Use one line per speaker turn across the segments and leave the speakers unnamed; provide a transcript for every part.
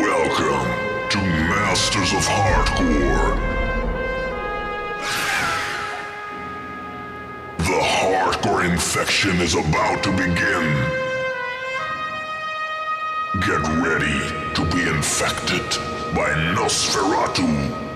Welcome to Masters of Hardcore. The hardcore infection is about to begin. Get ready to be infected by Nosferatu.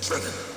Trigger.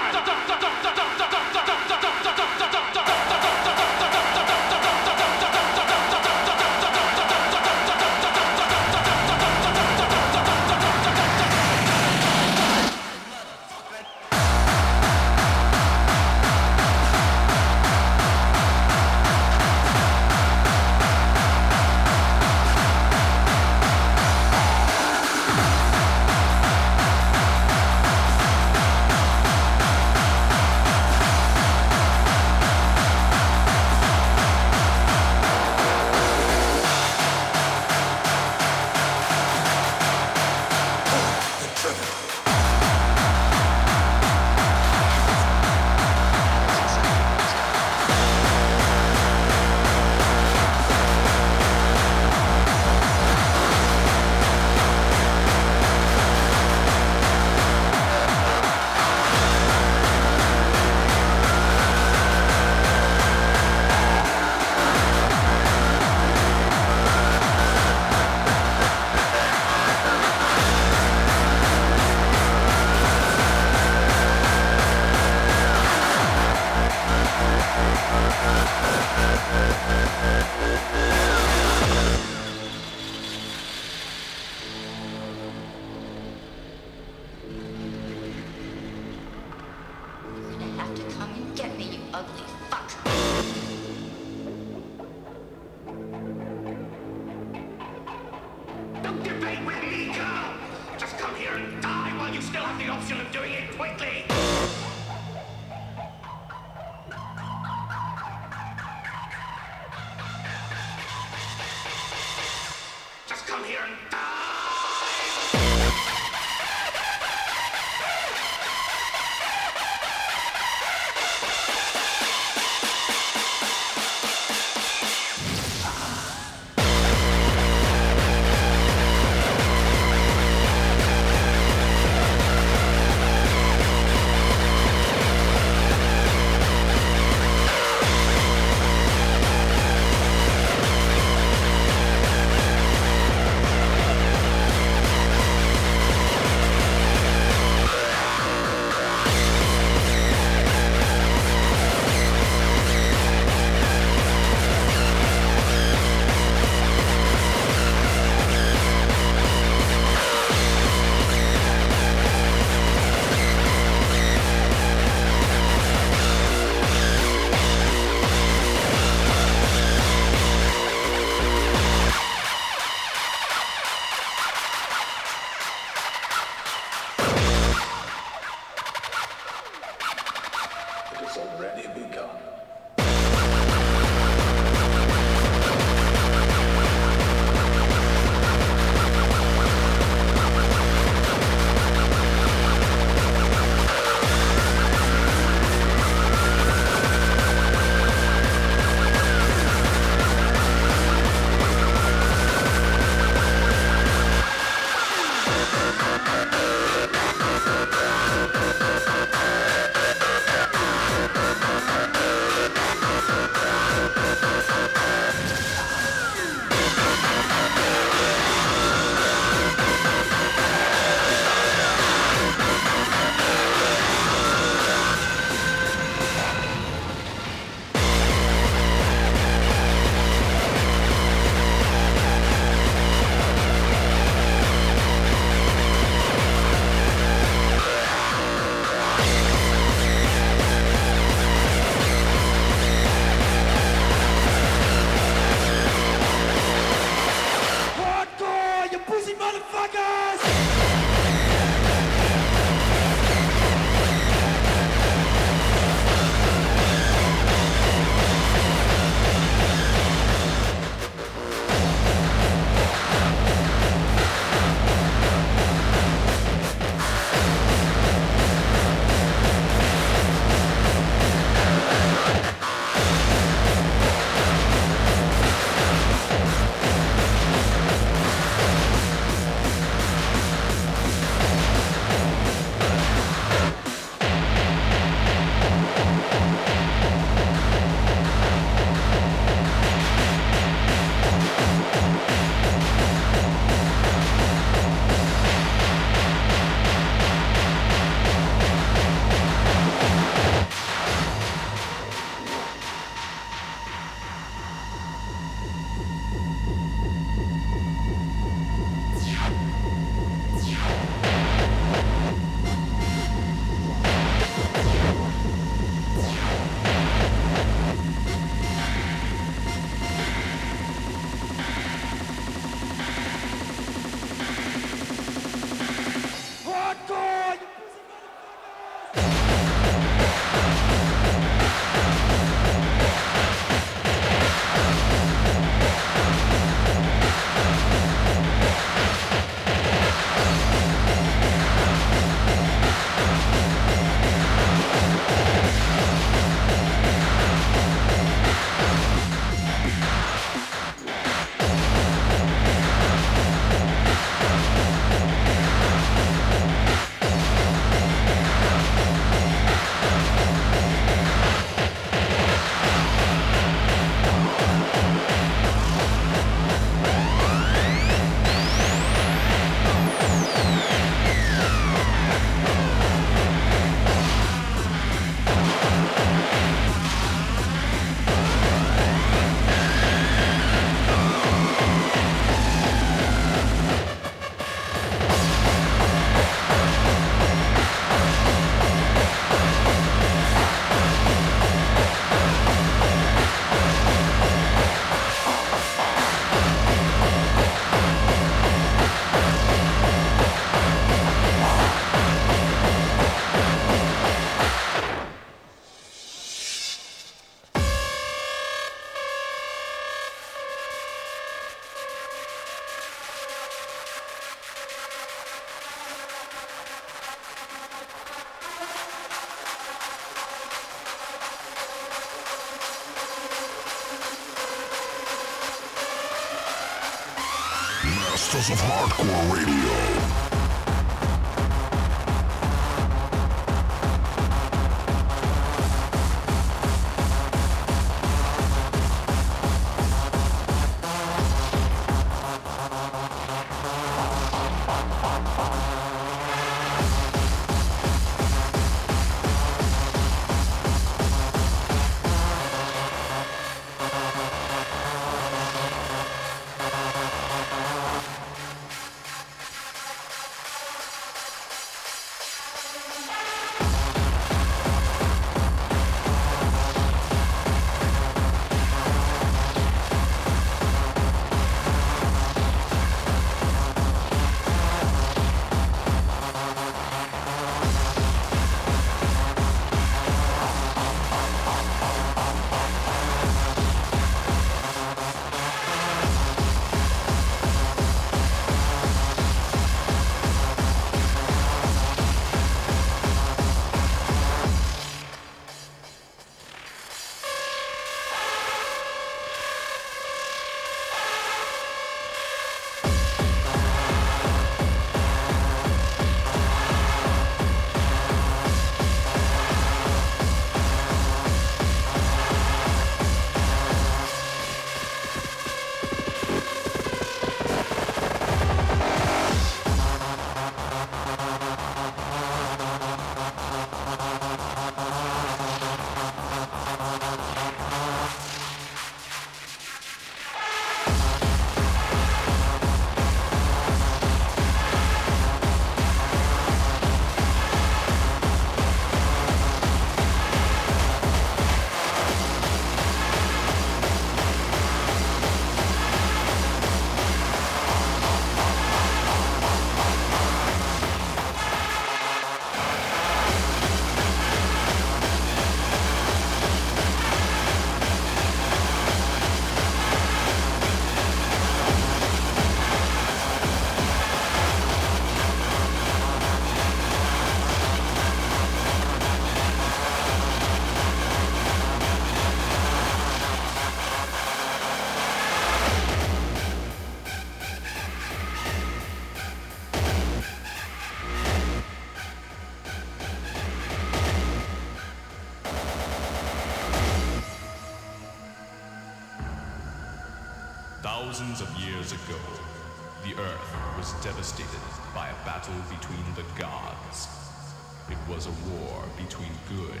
Was a war between good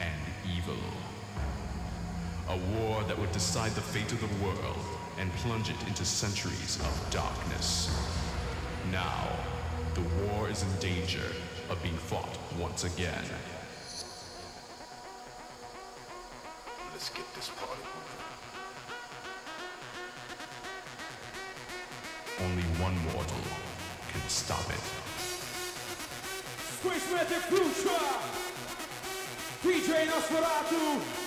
and evil. A war that would decide the fate of the world and plunge it into centuries of darkness. Now, the war is in danger of being fought once again.
DJ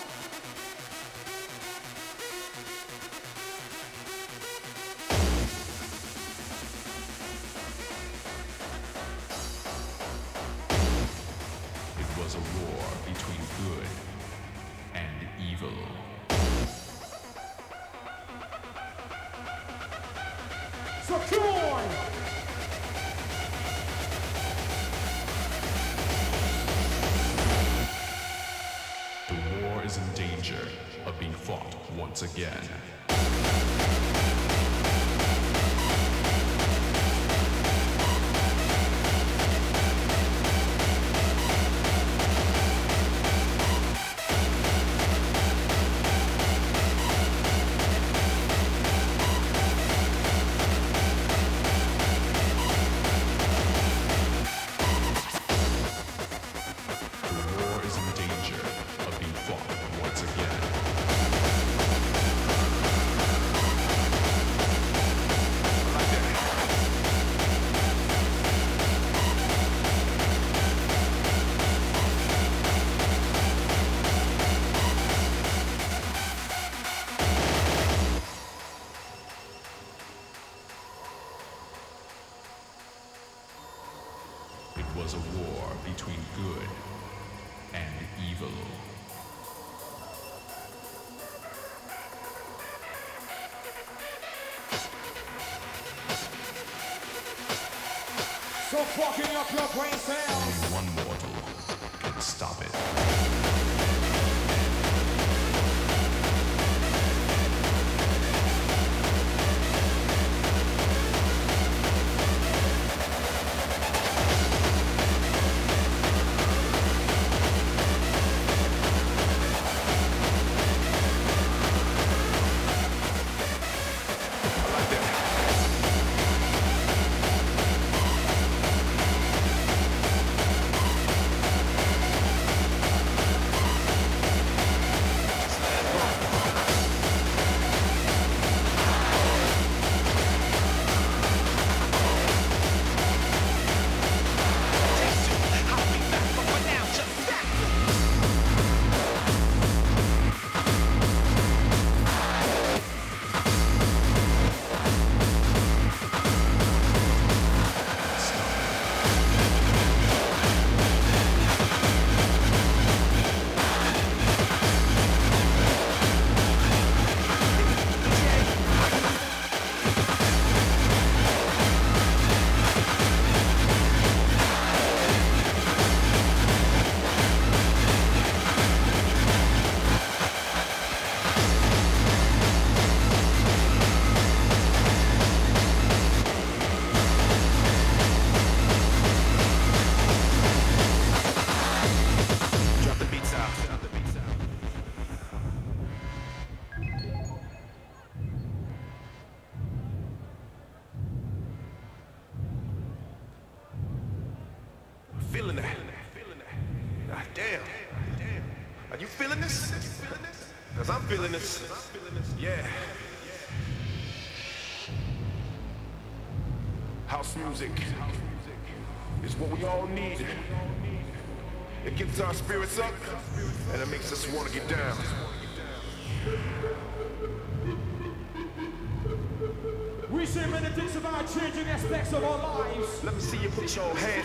It was a war between good and evil.
So fucking up your brain cells.
Only one mortal
gets our spirits up and it makes us want to get down.
We say many things about changing aspects of our lives.
Let me see you put your hands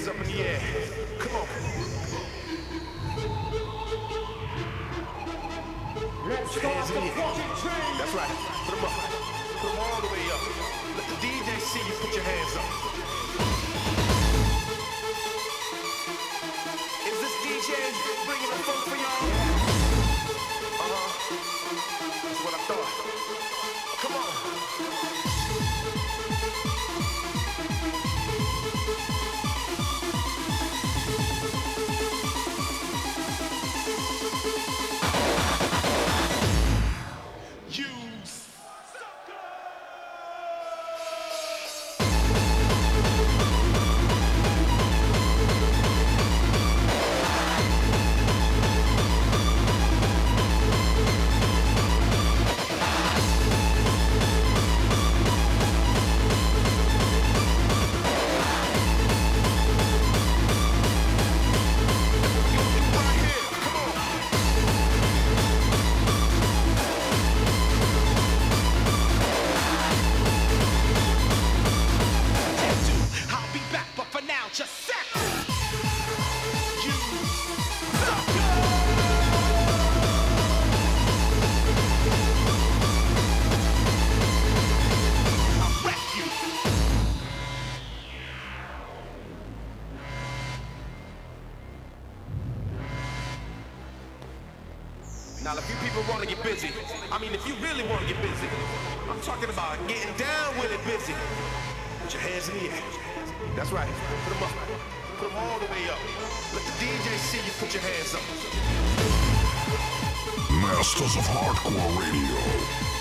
Now, if you people want to get busy, I mean, if you really want to get busy, I'm talking about getting down with it busy. Put your hands in the air. That's right. Put them up. Put them all the way up. Let the DJ see you put your hands up.
Masters of Hardcore Radio.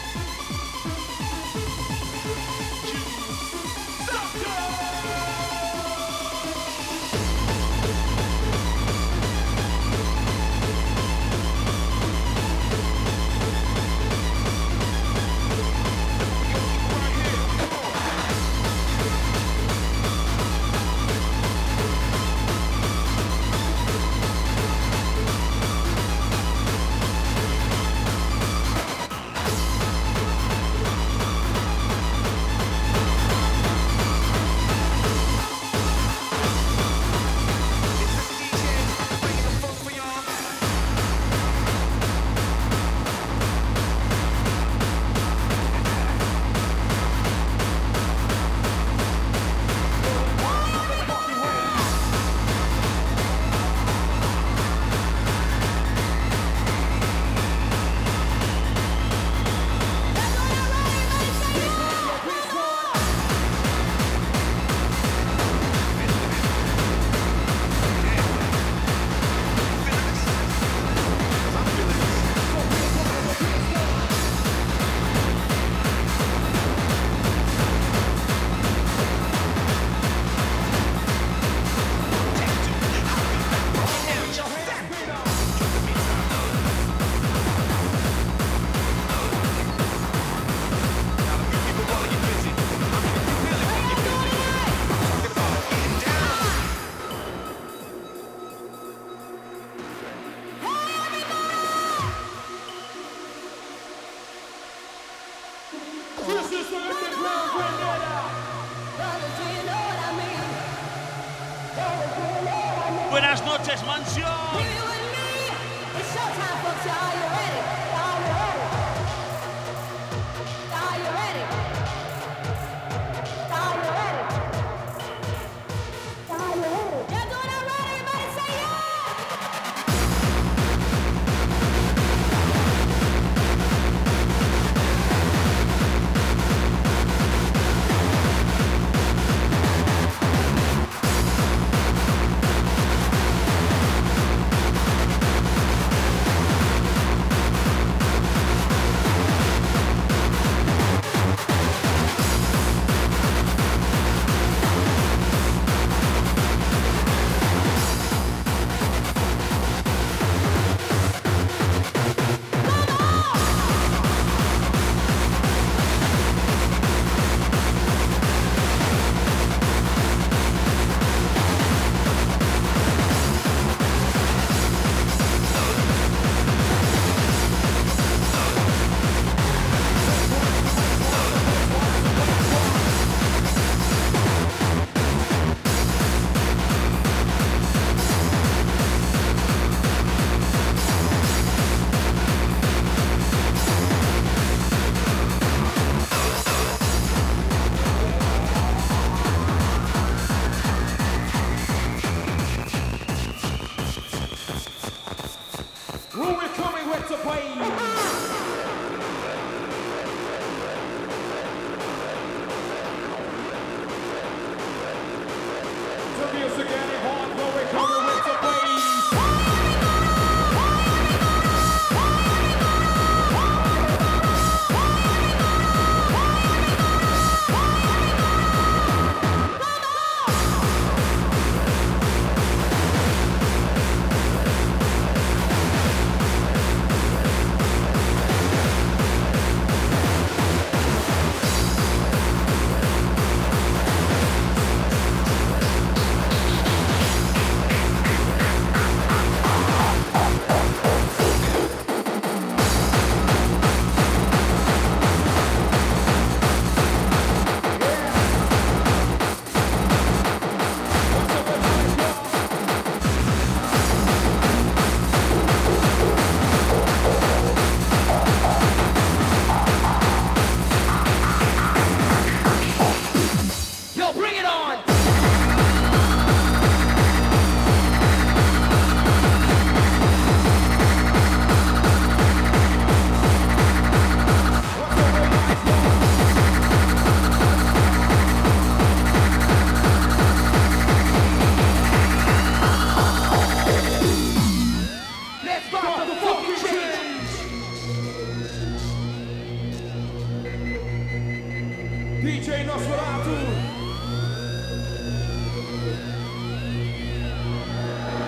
DJ Nosferatu.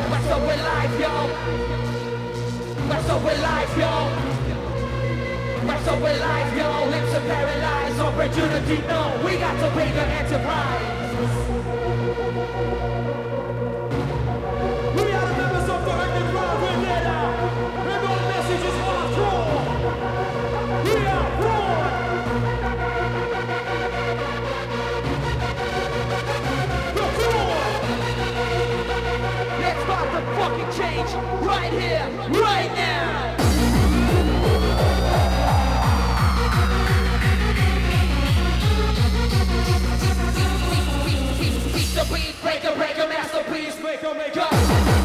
What's up with life, yo? What's up with life, yo? What's up with life, yo? Lips are paralyzed, opportunity, no. We got to pay the enterprise. stage, right here, right now. Break a break a masterpiece, make a make up.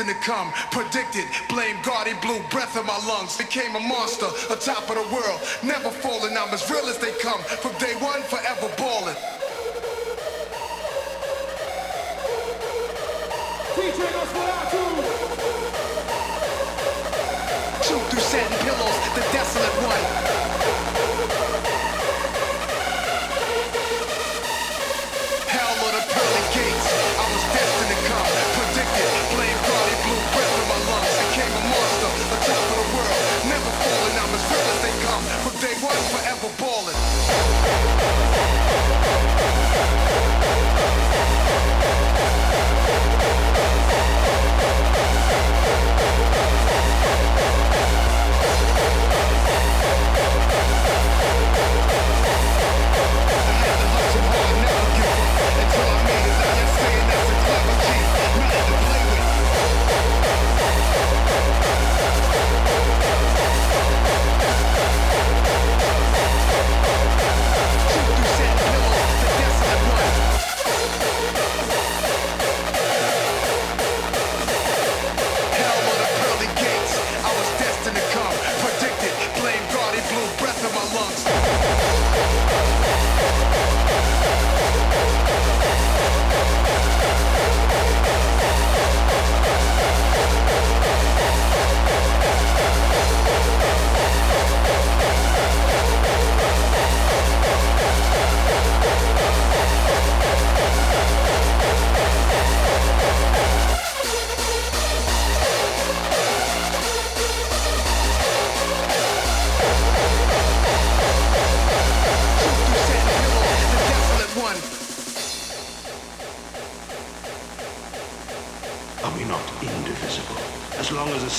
destined to come. Predicted, blame God, he blew breath in my lungs. Became a monster, a top of the world. Never falling, I'm as real as they come. From day one, forever balling.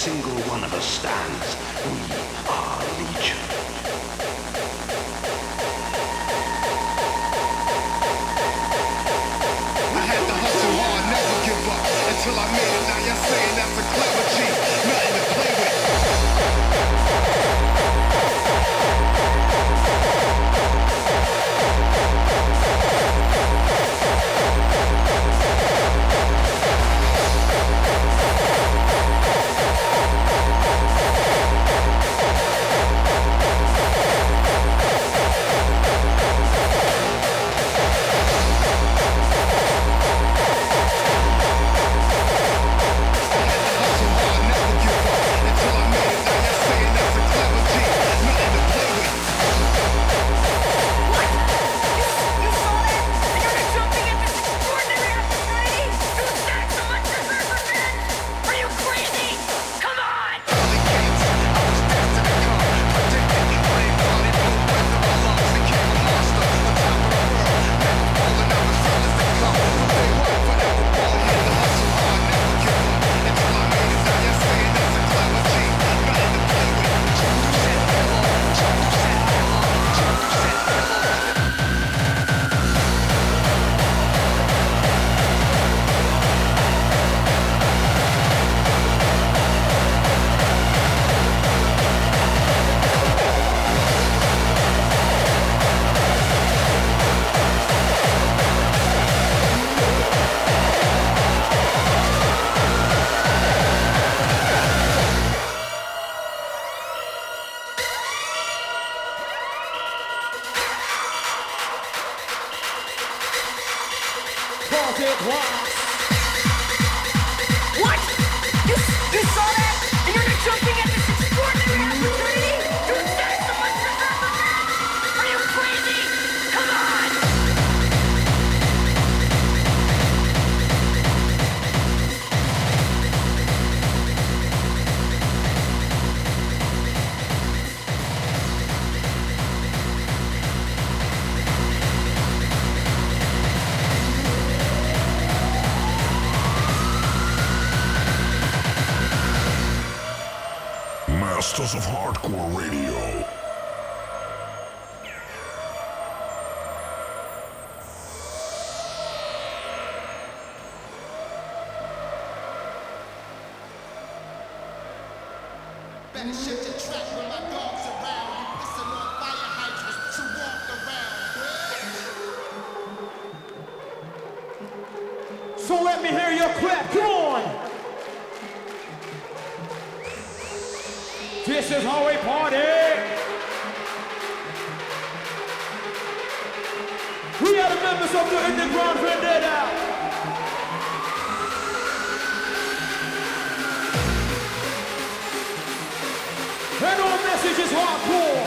single one of us stands. We are Legion.
Masters of Hardcore Radio.
We party. We are the members of the Underground Vendetta. And our message is hardcore.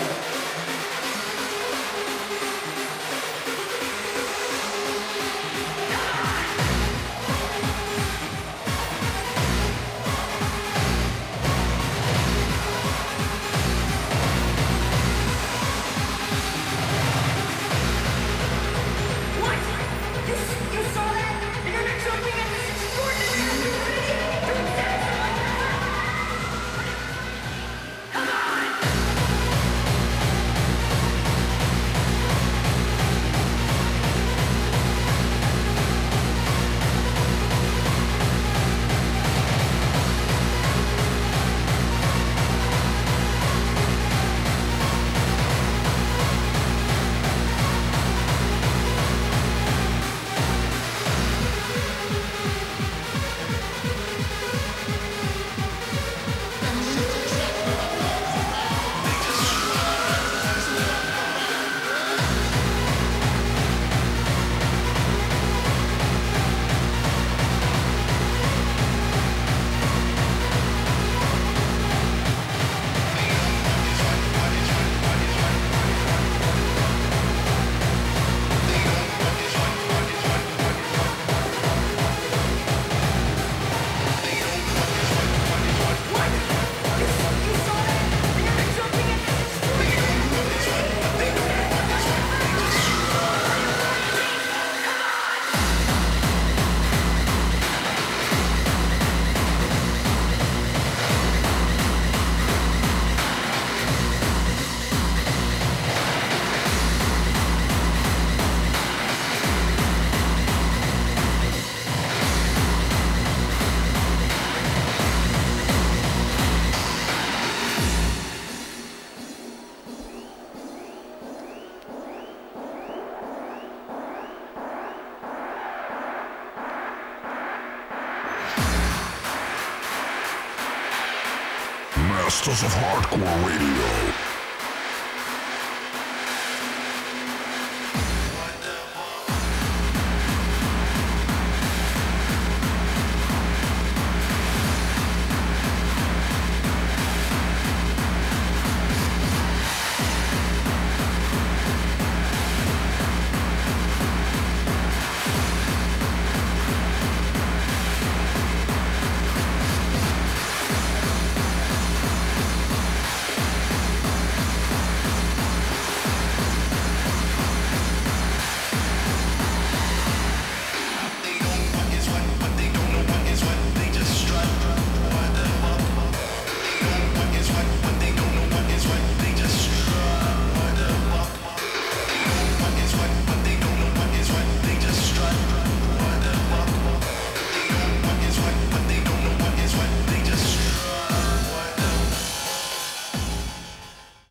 Masters of Hardcore Radio.